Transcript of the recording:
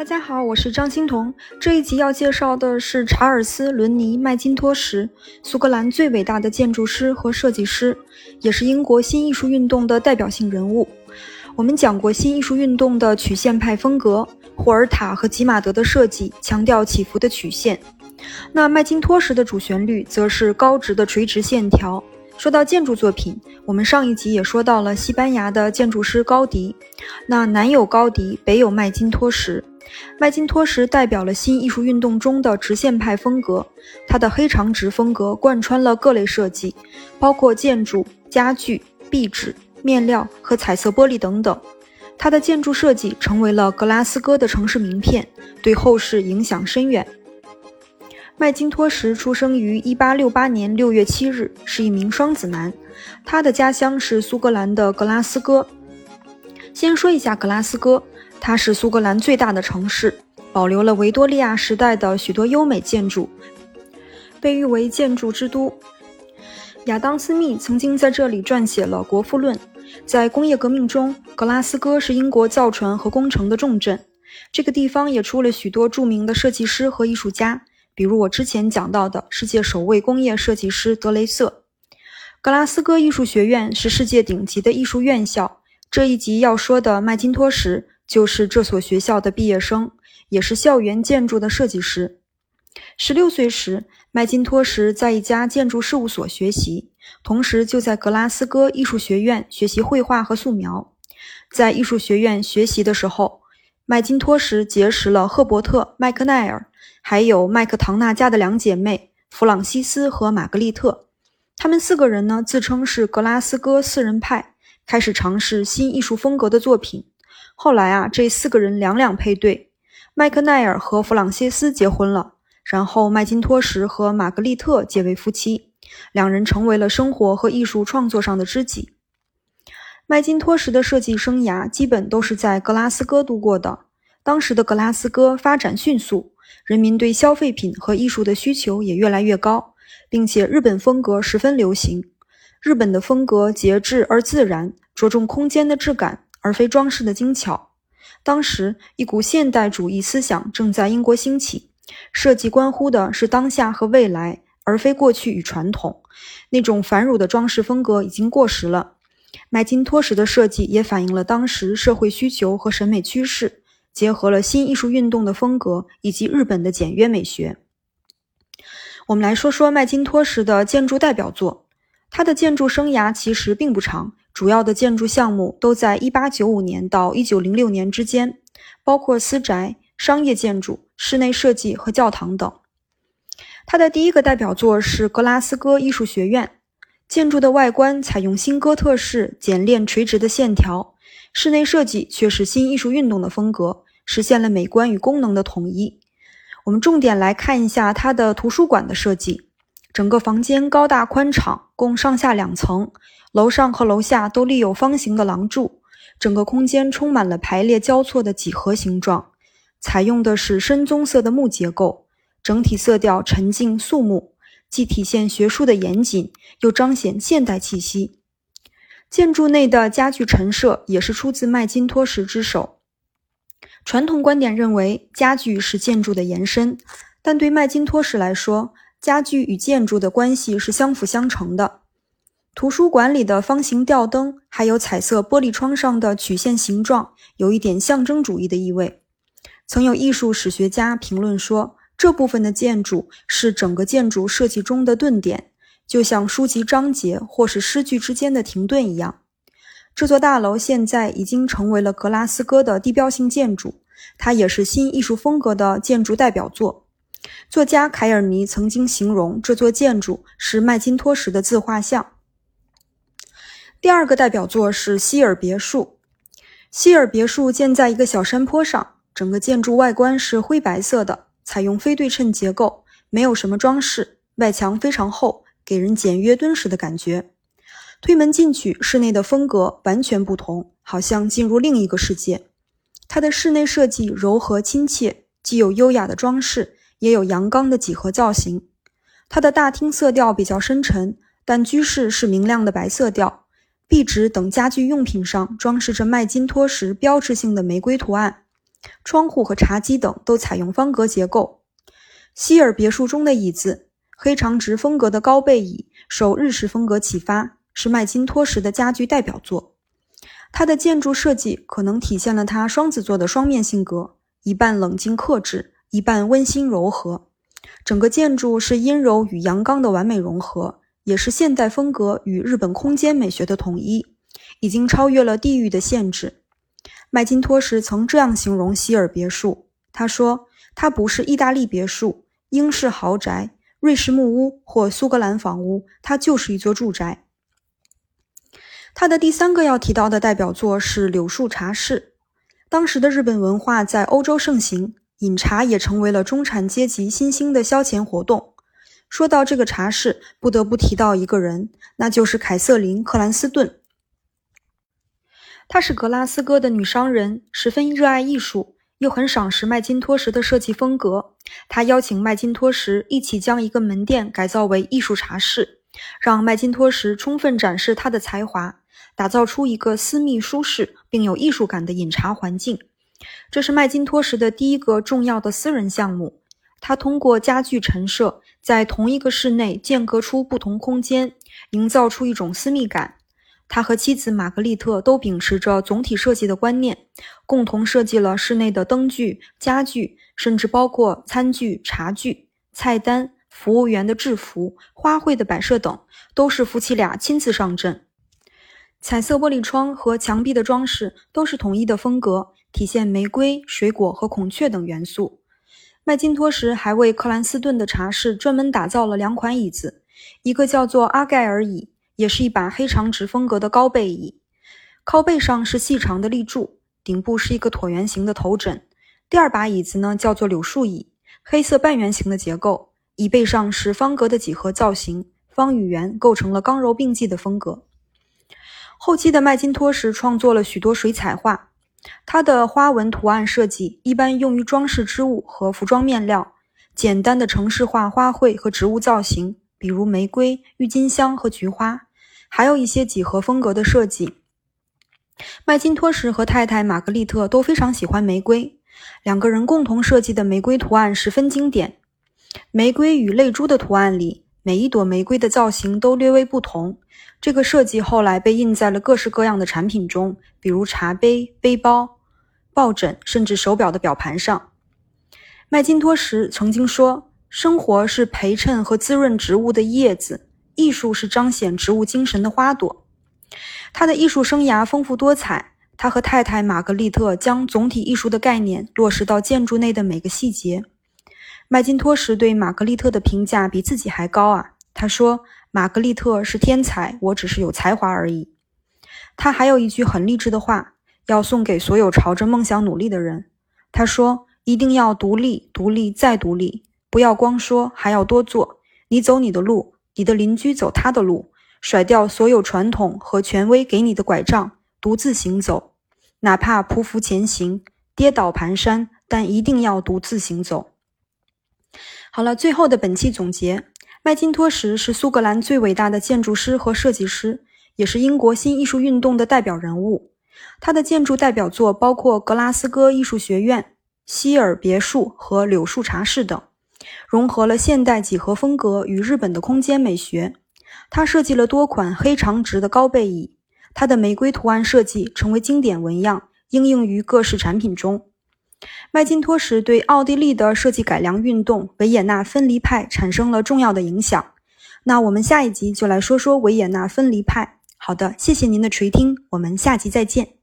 大家好，我是张欣彤。这一集要介绍的是查尔斯·伦尼·麦金托什，苏格兰最伟大的建筑师和设计师，也是英国新艺术运动的代表性人物。我们讲过新艺术运动的曲线派风格，霍尔塔和吉马德的设计强调起伏的曲线。那麦金托什的主旋律则是高直的垂直线条。说到建筑作品，我们上一集也说到了西班牙的建筑师高迪。那南有高迪，北有麦金托什。麦金托什代表了新艺术运动中的直线派风格，他的黑长直风格贯穿了各类设计，包括建筑、家具、壁纸、面料和彩色玻璃等等。他的建筑设计成为了格拉斯哥的城市名片，对后世影响深远。麦金托什出生于1868年6月7日，是一名双子男。他的家乡是苏格兰的格拉斯哥。先说一下格拉斯哥。它是苏格兰最大的城市，保留了维多利亚时代的许多优美建筑，被誉为建筑之都。亚当·斯密曾经在这里撰写了《国富论》。在工业革命中，格拉斯哥是英国造船和工程的重镇。这个地方也出了许多著名的设计师和艺术家，比如我之前讲到的世界首位工业设计师德雷瑟。格拉斯哥艺术学院是世界顶级的艺术院校。这一集要说的麦金托什。就是这所学校的毕业生，也是校园建筑的设计师。十六岁时，麦金托什在一家建筑事务所学习，同时就在格拉斯哥艺术学院学习绘画和素描。在艺术学院学习的时候，麦金托什结识了赫伯特·麦克奈尔，还有麦克唐纳家的两姐妹弗朗西斯和玛格丽特。他们四个人呢，自称是格拉斯哥四人派，开始尝试新艺术风格的作品。后来啊，这四个人两两配对，麦克奈尔和弗朗西斯结婚了，然后麦金托什和玛格丽特结为夫妻，两人成为了生活和艺术创作上的知己。麦金托什的设计生涯基本都是在格拉斯哥度过的。当时的格拉斯哥发展迅速，人民对消费品和艺术的需求也越来越高，并且日本风格十分流行。日本的风格节制而自然，着重空间的质感。而非装饰的精巧。当时，一股现代主义思想正在英国兴起，设计关乎的是当下和未来，而非过去与传统。那种繁缛的装饰风格已经过时了。麦金托什的设计也反映了当时社会需求和审美趋势，结合了新艺术运动的风格以及日本的简约美学。我们来说说麦金托什的建筑代表作。他的建筑生涯其实并不长。主要的建筑项目都在1895年到1906年之间，包括私宅、商业建筑、室内设计和教堂等。他的第一个代表作是格拉斯哥艺术学院，建筑的外观采用新哥特式简练垂直的线条，室内设计却是新艺术运动的风格，实现了美观与功能的统一。我们重点来看一下它的图书馆的设计，整个房间高大宽敞，共上下两层。楼上和楼下都立有方形的廊柱，整个空间充满了排列交错的几何形状。采用的是深棕色的木结构，整体色调沉静肃穆，既体现学术的严谨，又彰显现代气息。建筑内的家具陈设也是出自麦金托什之手。传统观点认为家具是建筑的延伸，但对麦金托什来说，家具与建筑的关系是相辅相成的。图书馆里的方形吊灯，还有彩色玻璃窗上的曲线形状，有一点象征主义的意味。曾有艺术史学家评论说，这部分的建筑是整个建筑设计中的顿点，就像书籍章节或是诗句之间的停顿一样。这座大楼现在已经成为了格拉斯哥的地标性建筑，它也是新艺术风格的建筑代表作。作家凯尔尼曾经形容这座建筑是麦金托什的自画像。第二个代表作是希尔别墅。希尔别墅建在一个小山坡上，整个建筑外观是灰白色的，采用非对称结构，没有什么装饰，外墙非常厚，给人简约敦实的感觉。推门进去，室内的风格完全不同，好像进入另一个世界。它的室内设计柔和亲切，既有优雅的装饰，也有阳刚的几何造型。它的大厅色调比较深沉，但居室是明亮的白色调。壁纸等家具用品上装饰着麦金托什标志性的玫瑰图案。窗户和茶几等都采用方格结构。希尔别墅中的椅子，黑长直风格的高背椅，受日式风格启发，是麦金托什的家具代表作。它的建筑设计可能体现了他双子座的双面性格，一半冷静克制，一半温馨柔和。整个建筑是阴柔与阳刚的完美融合，也是现代风格与日本空间美学的统一，已经超越了地域的限制。麦金托什曾这样形容希尔别墅：“他说，它不是意大利别墅、英式豪宅、瑞士木屋或苏格兰房屋，它就是一座住宅。”他的第三个要提到的代表作是柳树茶室。当时的日本文化在欧洲盛行，饮茶也成为了中产阶级新兴的消遣活动。说到这个茶室，不得不提到一个人，那就是凯瑟琳·克兰斯顿。她是格拉斯哥的女商人，十分热爱艺术，又很赏识麦金托什的设计风格。她邀请麦金托什一起将一个门店改造为艺术茶室，让麦金托什充分展示他的才华。打造出一个私密、舒适并有艺术感的饮茶环境，这是麦金托什的第一个重要的私人项目。他通过家具陈设，在同一个室内间隔出不同空间，营造出一种私密感。他和妻子玛格丽特都秉持着总体设计的观念，共同设计了室内的灯具、家具，甚至包括餐具、茶具、菜单、服务员的制服、花卉的摆设等，都是夫妻俩亲自上阵。彩色玻璃窗和墙壁的装饰都是统一的风格，体现玫瑰、水果和孔雀等元素。麦金托什还为克兰斯顿的茶室专门打造了两款椅子，一个叫做阿盖尔椅，也是一把黑长直风格的高背椅，靠背上是细长的立柱，顶部是一个椭圆形的头枕。第二把椅子呢，叫做柳树椅，黑色半圆形的结构，椅背上是方格的几何造型，方与圆构成了刚柔并济的风格。后期的麦金托什创作了许多水彩画，它的花纹图案设计一般用于装饰织物和服装面料，简单的城市化花卉和植物造型，比如玫瑰、郁金香和菊花，还有一些几何风格的设计。麦金托什和太太玛格丽特都非常喜欢玫瑰，两个人共同设计的玫瑰图案十分经典。玫瑰与泪珠的图案里，每一朵玫瑰的造型都略微不同。这个设计后来被印在了各式各样的产品中，比如茶杯、背包、抱枕，甚至手表的表盘上。麦金托什曾经说：“生活是陪衬和滋润植物的叶子，艺术是彰显植物精神的花朵。”他的艺术生涯丰富多彩，他和太太玛格丽特将总体艺术的概念落实到建筑内的每个细节。麦金托什对玛格丽特的评价比自己还高啊！他说。玛格丽特是天才，我只是有才华而已。他还有一句很励志的话，要送给所有朝着梦想努力的人。他说：“一定要独立，独立再独立，不要光说，还要多做。你走你的路，你的邻居走他的路，甩掉所有传统和权威给你的拐杖，独自行走，哪怕匍匐前行，跌倒蹒跚，但一定要独自行走。”好了，最后的本期总结。麦金托什是苏格兰最伟大的建筑师和设计师，也是英国新艺术运动的代表人物。他的建筑代表作包括格拉斯哥艺术学院、希尔别墅和柳树茶室等，融合了现代几何风格与日本的空间美学。他设计了多款黑长直的高背椅，他的玫瑰图案设计成为经典纹样，应用于各式产品中。麦金托什对奥地利的设计改良运动维也纳分离派产生了重要的影响。那我们下一集就来说说维也纳分离派。好的，谢谢您的垂听，我们下集再见。